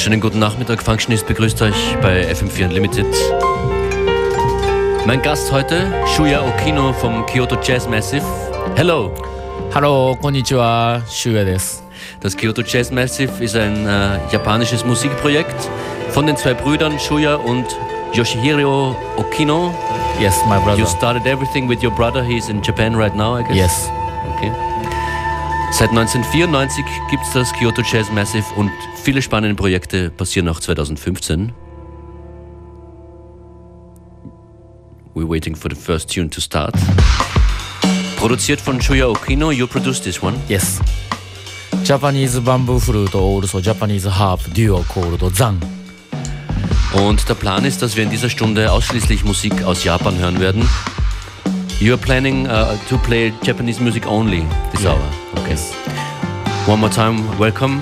Wunderschönen guten Nachmittag. Functionist begrüßt euch bei FM4 Unlimited. Mein Gast heute, Shuya Okino vom Kyoto Jazz Massive. Hello. Hallo, konnichiwa, Shuya desu. Das Kyoto Jazz Massive ist ein äh, japanisches Musikprojekt von den zwei Brüdern Shuya und Yoshihiro Okino. Yes, my brother. You started everything with your brother. He's in Japan right now, I guess. Yes. Seit 1994 gibt es das Kyoto Jazz Massive und viele spannende Projekte passieren auch 2015. We're waiting for the first tune to start. Produziert von Shuya Okino, you produced this one. Yes. Japanese bamboo flute, also Japanese harp duo called Zang. Und der Plan ist, dass wir in dieser Stunde ausschließlich Musik aus Japan hören werden. You are planning uh, to play Japanese music only this Yeah. hour. Okay. One more time, welcome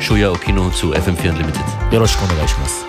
Shuya Okino zu FM4 Unlimited. よろしくお願いします。 「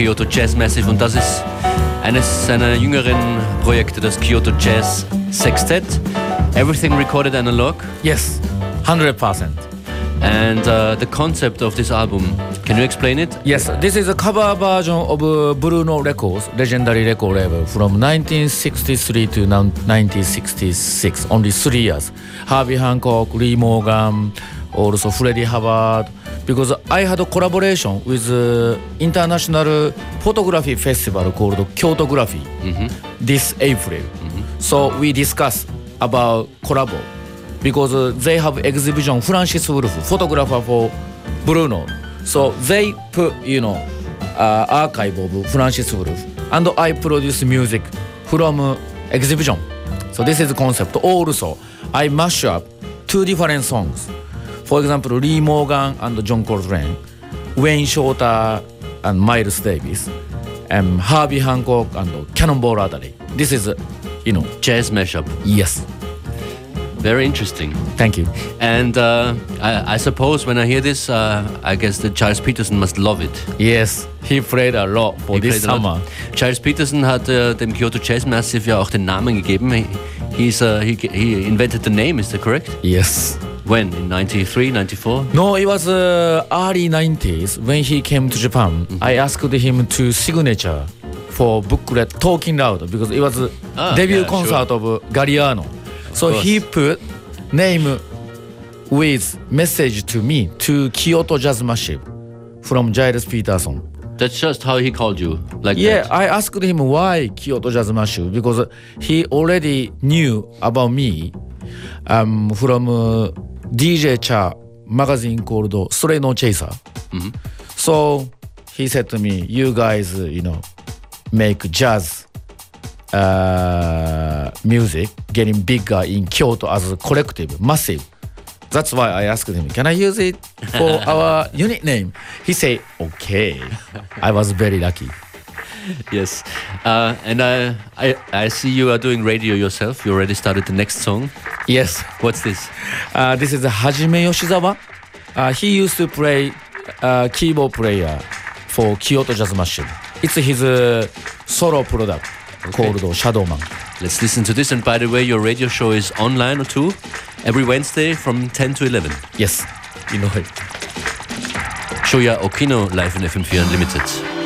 Kyoto Jazz Massive und das ist eines seiner jüngeren Projekte, das Kyoto Jazz Sextet. Everything recorded analog. Yes, 100%. And uh, the concept of this album, can you explain it? Yes, this is a cover version of uh, Blue Note Records, legendary record label from 1963 to 1966, only three years. Herbie Hancock, Lee Morgan, also Freddie Hubbard. Because I had a collaboration with uh, international photography festival called Kyotography this April. So we discussed about collabo because uh, they have exhibition Francis Wolff, photographer for Blue Note. So they put you know uh, archive of Francis Wolff, and I produce music from uh, exhibition. So this is the concept. Also, I mash up two different songs. For example, Lee Morgan and John Coltrane, Wayne Shorter and Miles Davis, and Herbie Hancock and Cannonball Adderley. This is, uh, you know, Jazz mashup. yes. Very interesting. Thank you. And uh, I, I suppose when I hear this, uh, I guess that Gilles Peterson must love it. Yes, he played a lot for He this summer. Gilles Peterson hat äh, dem Kyoto Jazz Massive ja auch den Namen gegeben. He, he's, uh, he, he invented the name, is that correct? Yes. When? In 93, 94? No, it was uh, early 90s when he came to Japan. I asked him to signature for booklet Talking Loud because it was Ah, debut yeah, concert of uh, Galliano. So course. he put name with message to me to Kyoto Jazz Massive from Gilles Peterson. That's just how he called you, like Yeah, that. I asked him why Kyoto Jazz Massive because he already knew about me um, from uh, DJ Cha magazine called Stray No Chaser. So he said to me, "You guys, uh, you know, make jazz uh, music getting bigger in Kyoto as a collective, massive." That's why I asked him, "Can I use it for our unit name?" He said, "Okay." I was very lucky. Yes. Uh, and I, I, I see you are doing radio yourself. You already started the next song. Yes. What's this? Uh, this is Hajime Yoshizawa. Uh, he used to play uh, keyboard player for Kyoto Jazz Massive. It's his uh, solo product called Shadowman. Let's listen to this. And by the way, your radio show is online too, every Wednesday from 10 to 11. Yes, you know it. Shuya Okino live in FM4 Unlimited.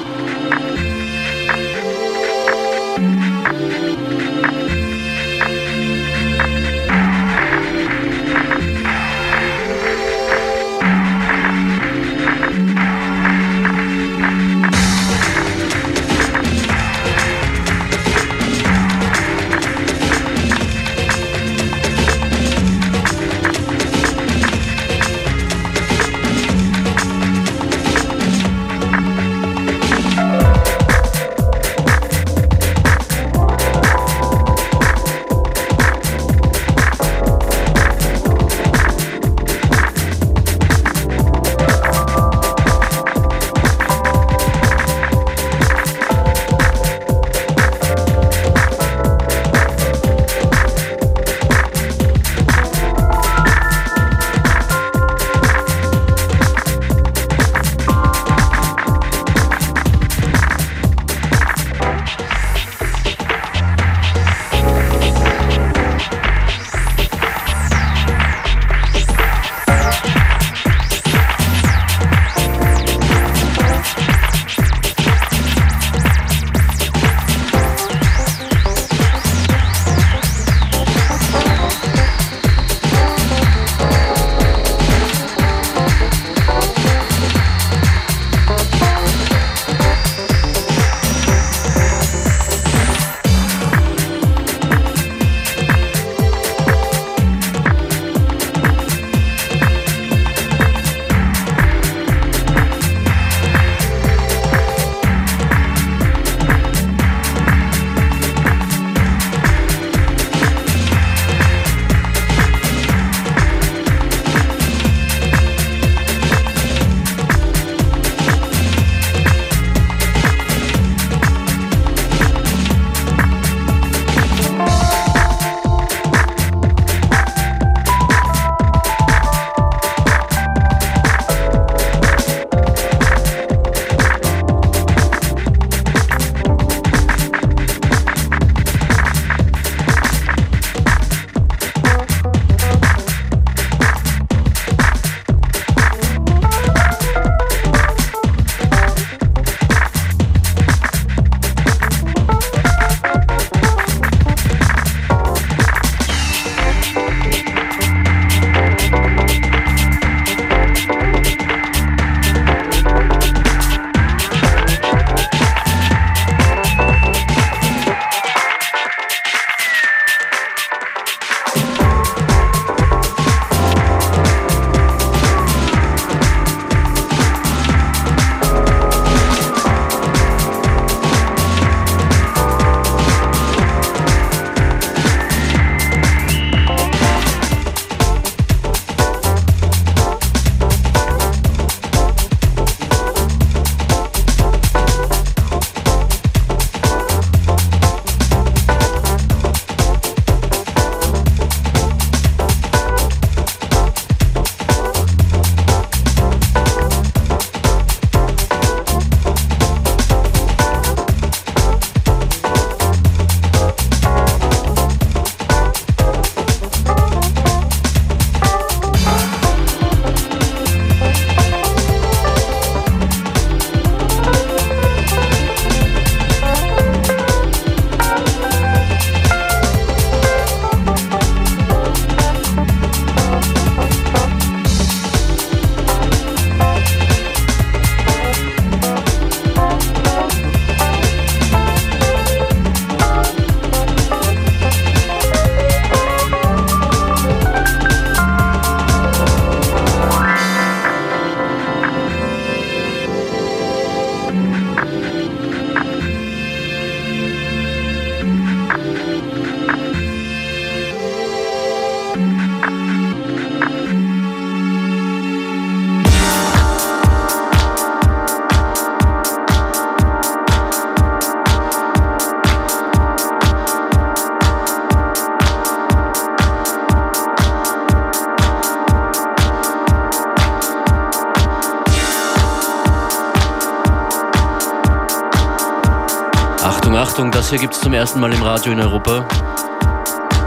Hier gibt es zum ersten Mal im Radio in Europa.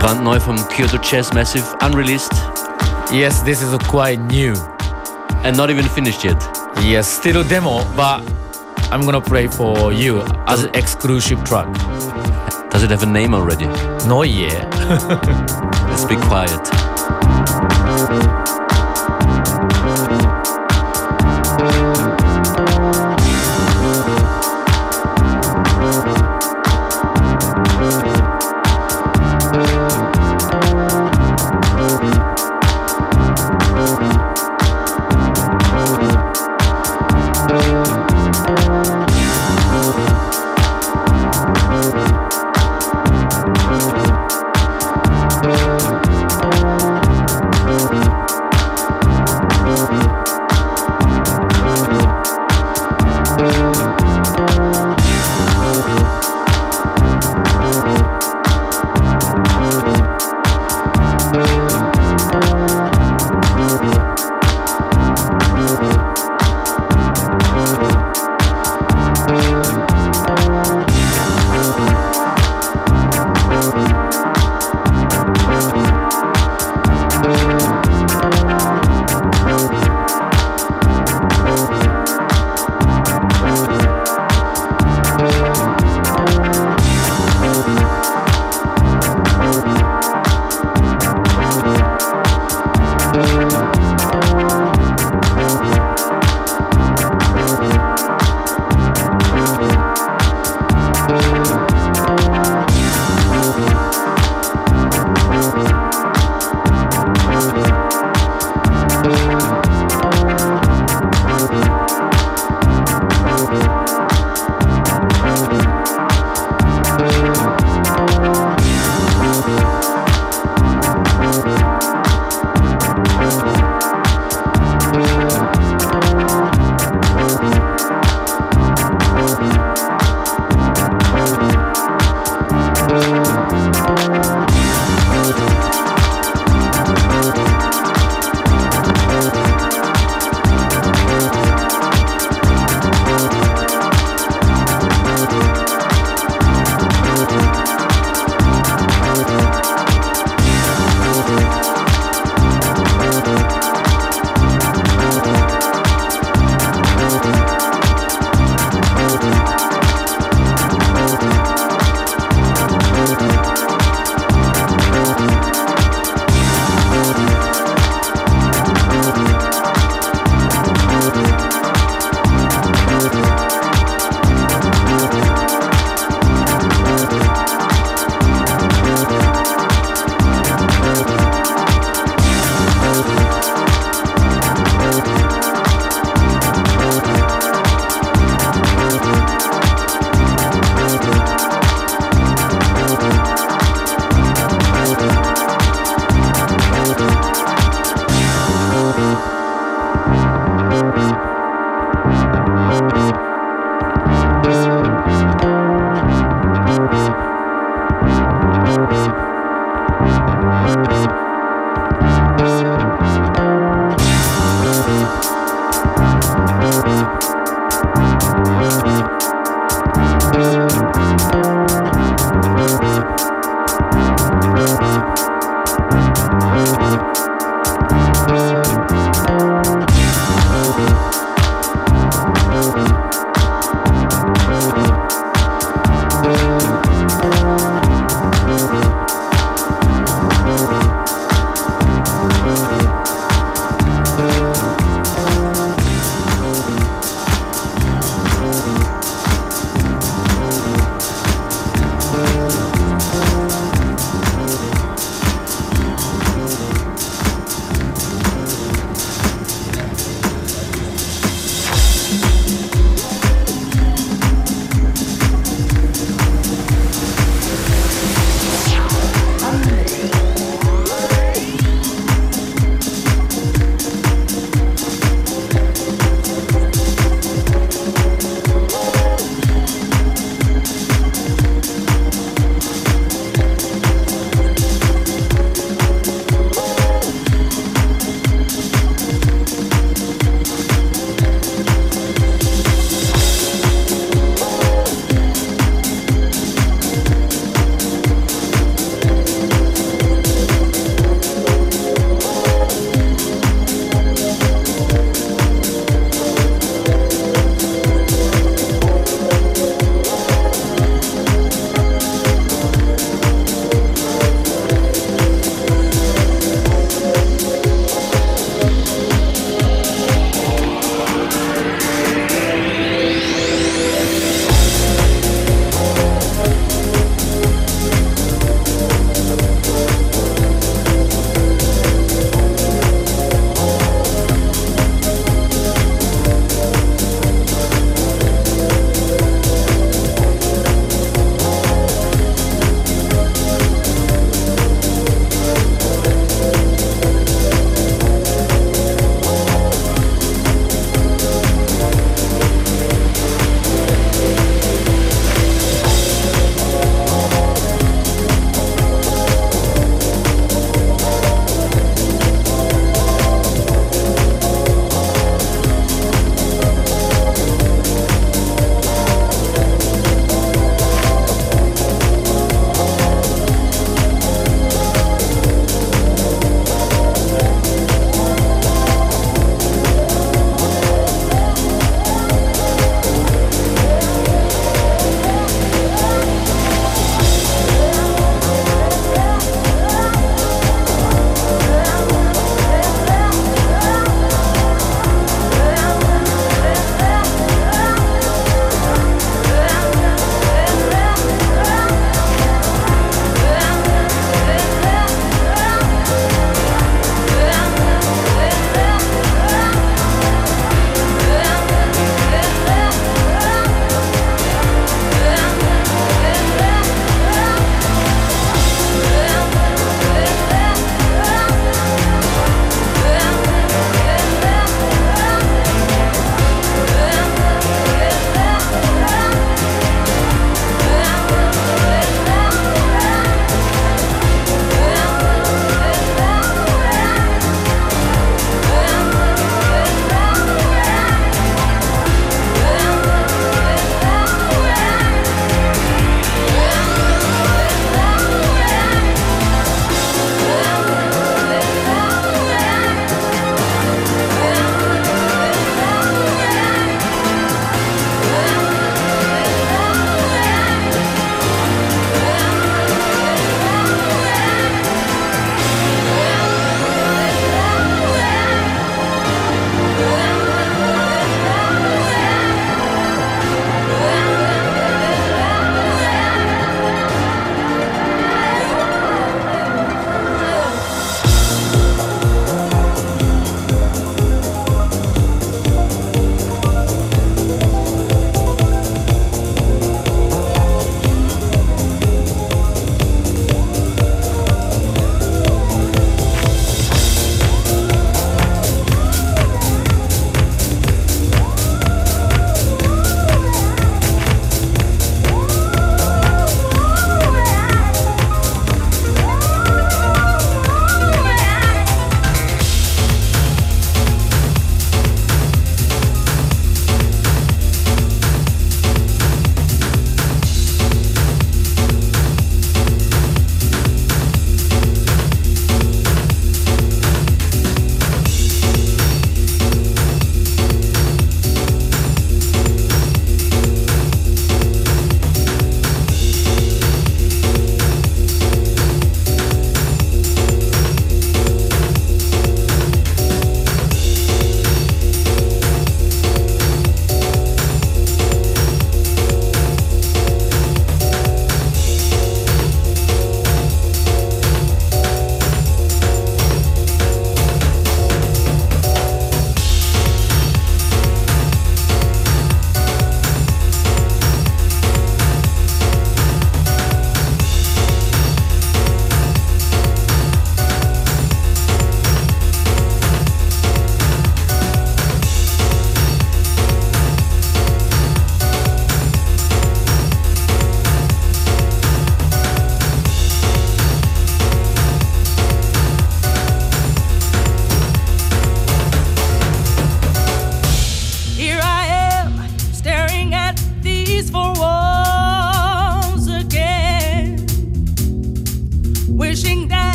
Brandneu vom Kyoto Jazz Massive, unreleased. Yes, this is quite new. And not even finished yet. Yes, still a demo, but I'm gonna play for you as an exclusive track. Does it have a name already? No, yeah. Let's be quiet.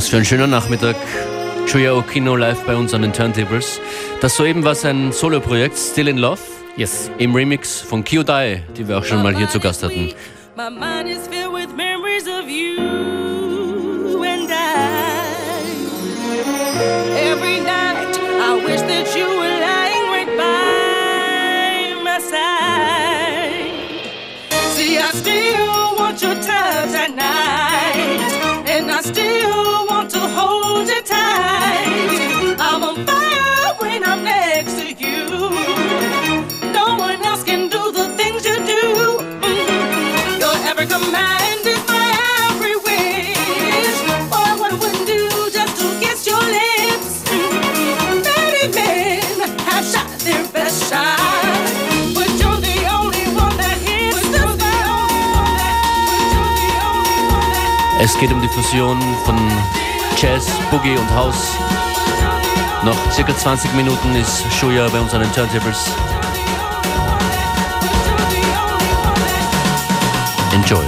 Was für ein schöner Nachmittag. Shuya Okino live bei uns an den Turntables. Das soeben war sein Soloprojekt Still in Love. Yes. Im Remix von Kyodai, die wir auch schon mal hier zu Gast hatten. My mind is filled with memories of you and I. Every night I wish that you were lying right by my side. See, I still want your touch Es geht um die Fusion von Jazz, Boogie und House. Noch circa 20 Minuten ist Shuya bei uns an den Turntables. Enjoy.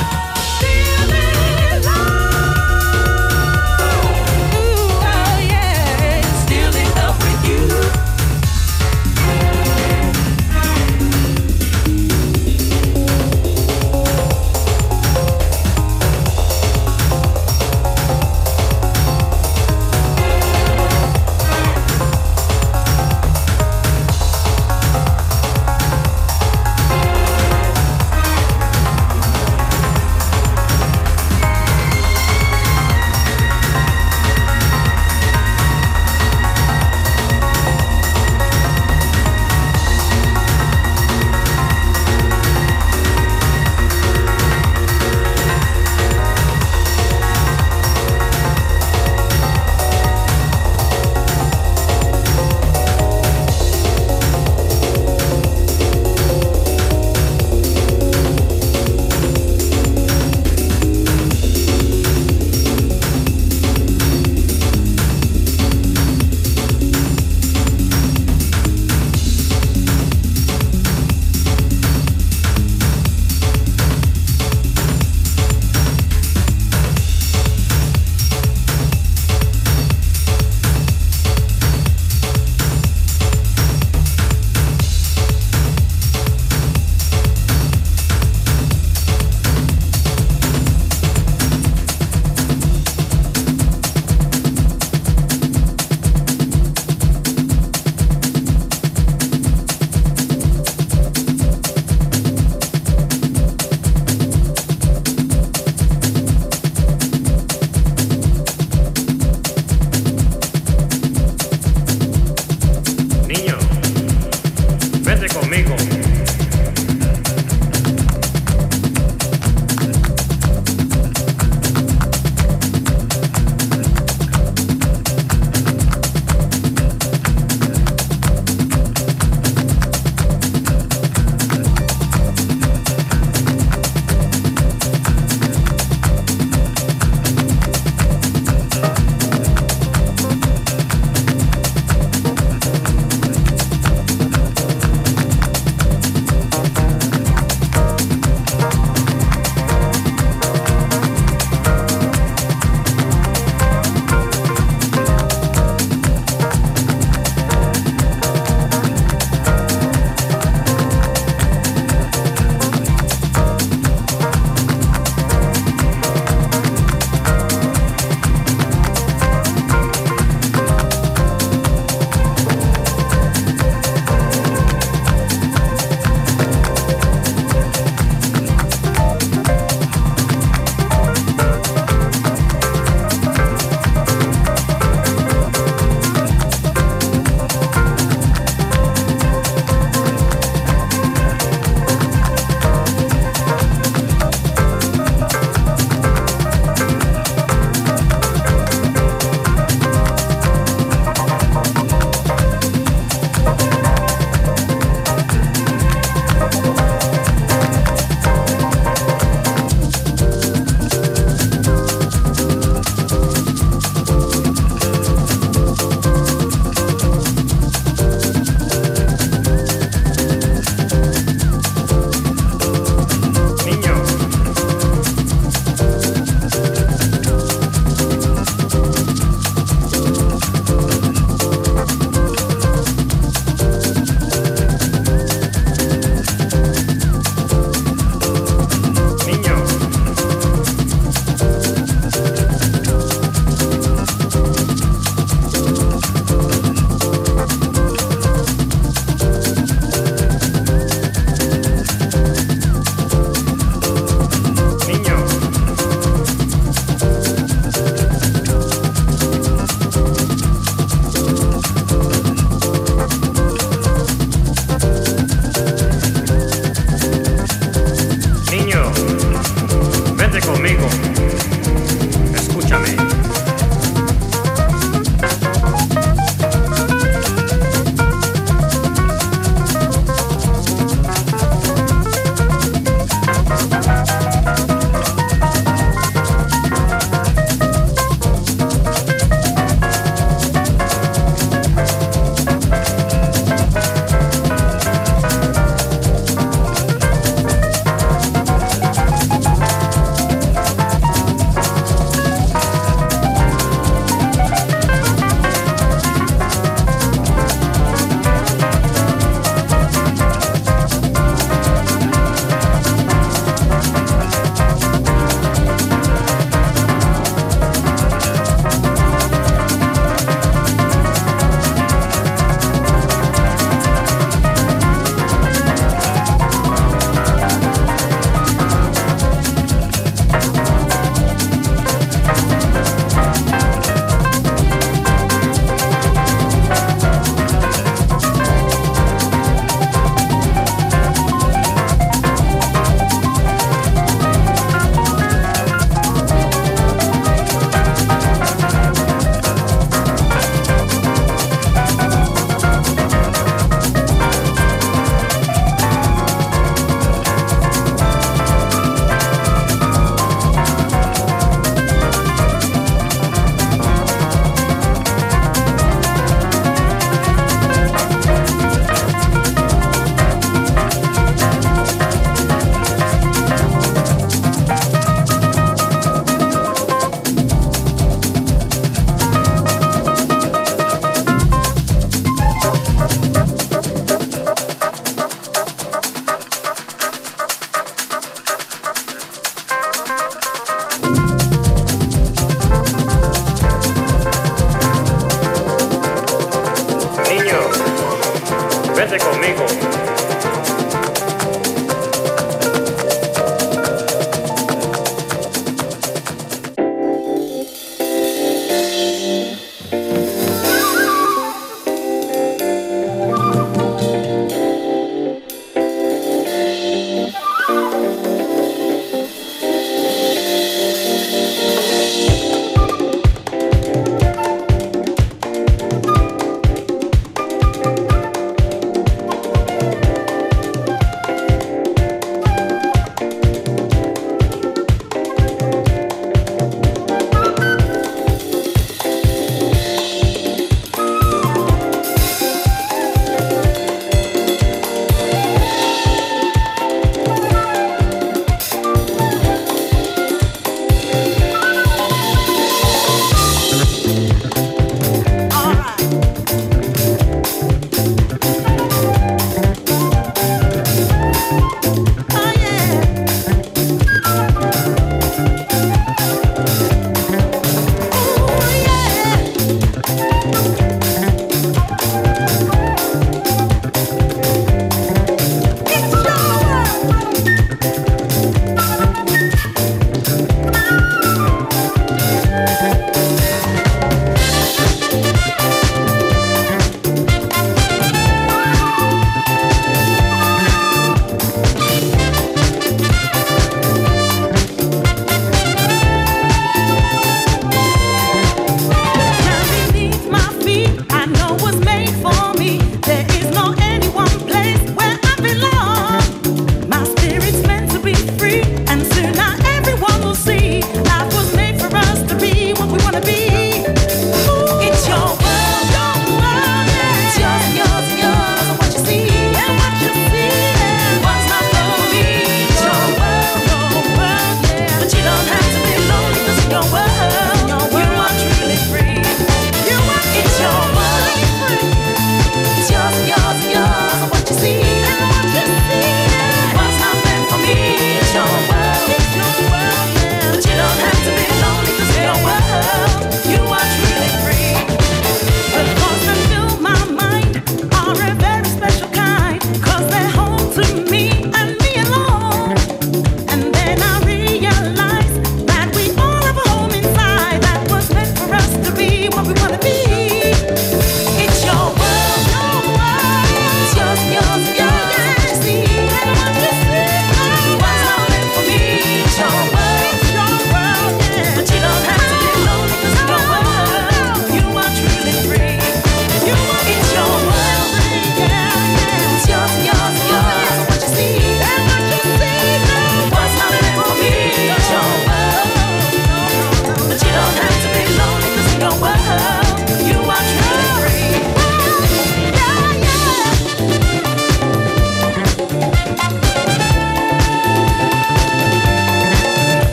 Vete conmigo.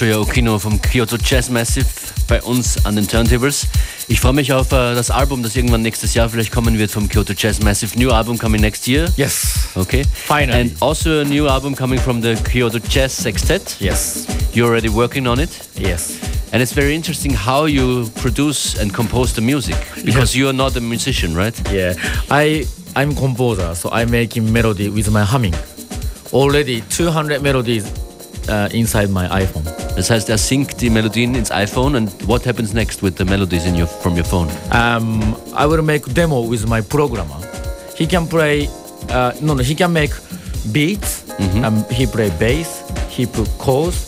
Shoya Okino vom Kyoto Jazz Massive bei uns an den Turntables. Ich freue mich auf äh, das Album, das irgendwann nächstes Jahr vielleicht kommen wird vom Kyoto Jazz Massive. New album coming next year. Yes. Okay. Finally. And also a new album coming from the Kyoto Jazz Sextet. Yes. You're already working on it. Yes. And it's very interesting how you produce and compose the music because you're not a musician, right? Yeah. I I'm composer, so I'm making melody with my humming. Already 200 melodies uh, inside my iPhone. Das heißt, er singt die Melodien ins iPhone and what happens next with the melodies in your, from your phone? Um, I will make demo with my programmer. He can play. Uh, no, no. He can make beats. Um, he play bass. He put chords,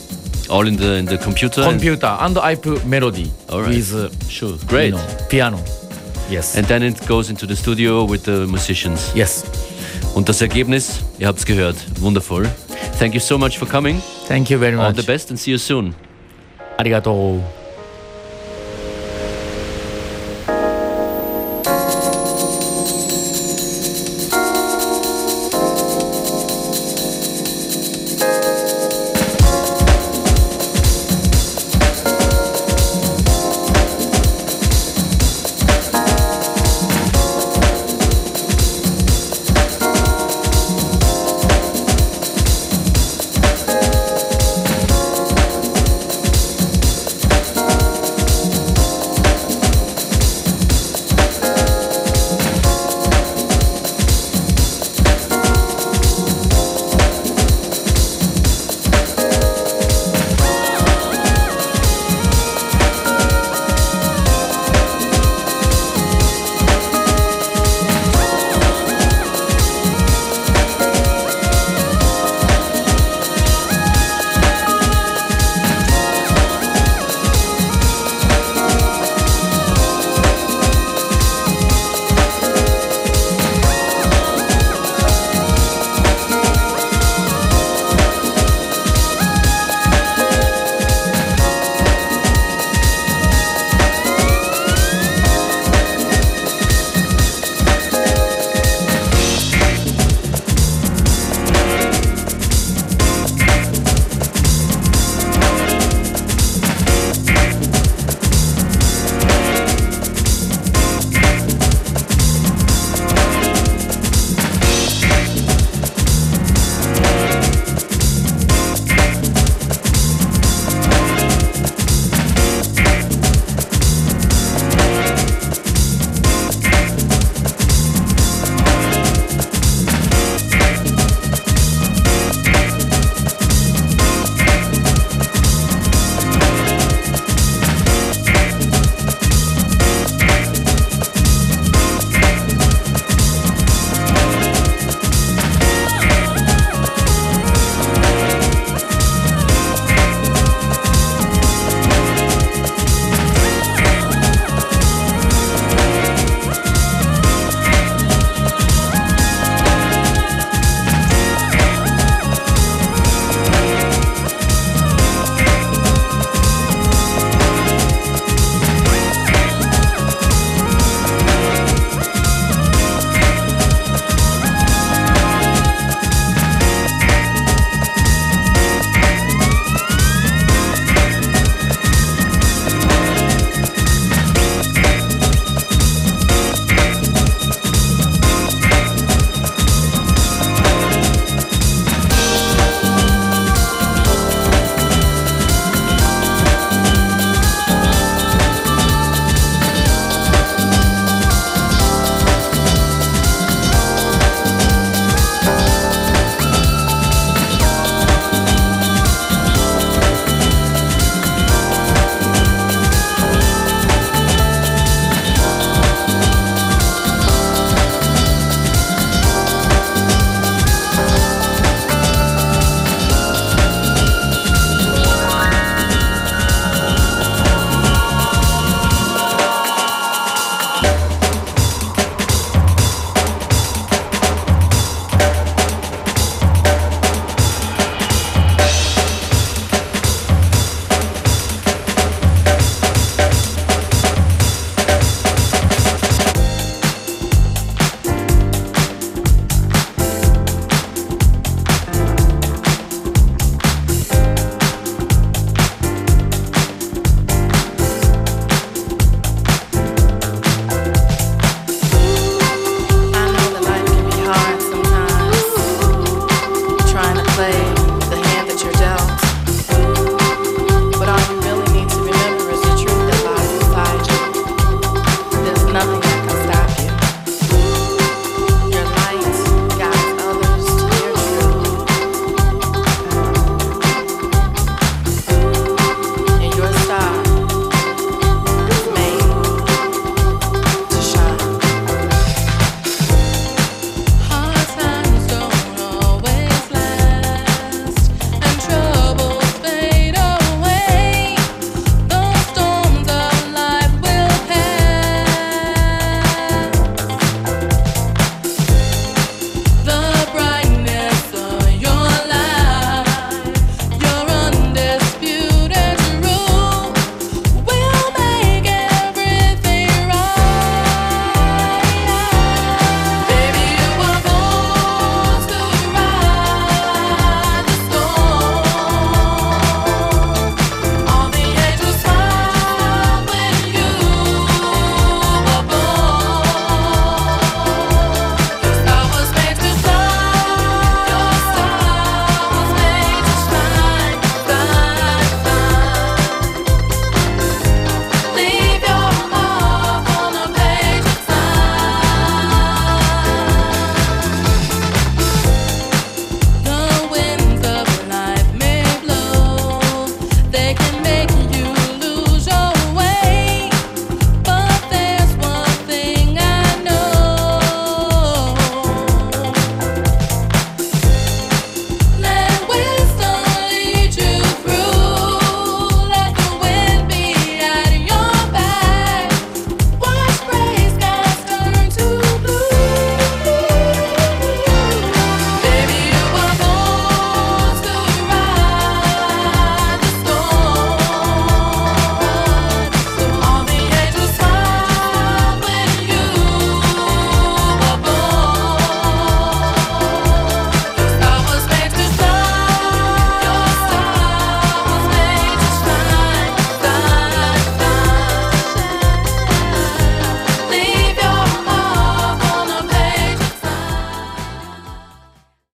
All in the in the computer. and- computer, and I put melody right. with uh, Sure, great. you know, piano. Yes. And then it goes into the studio with the musicians. yes. Und das Ergebnis, ihr habt's gehört, wundervoll. Thank you so much for coming. Thank you very much. All the best and see you soon. Arigato.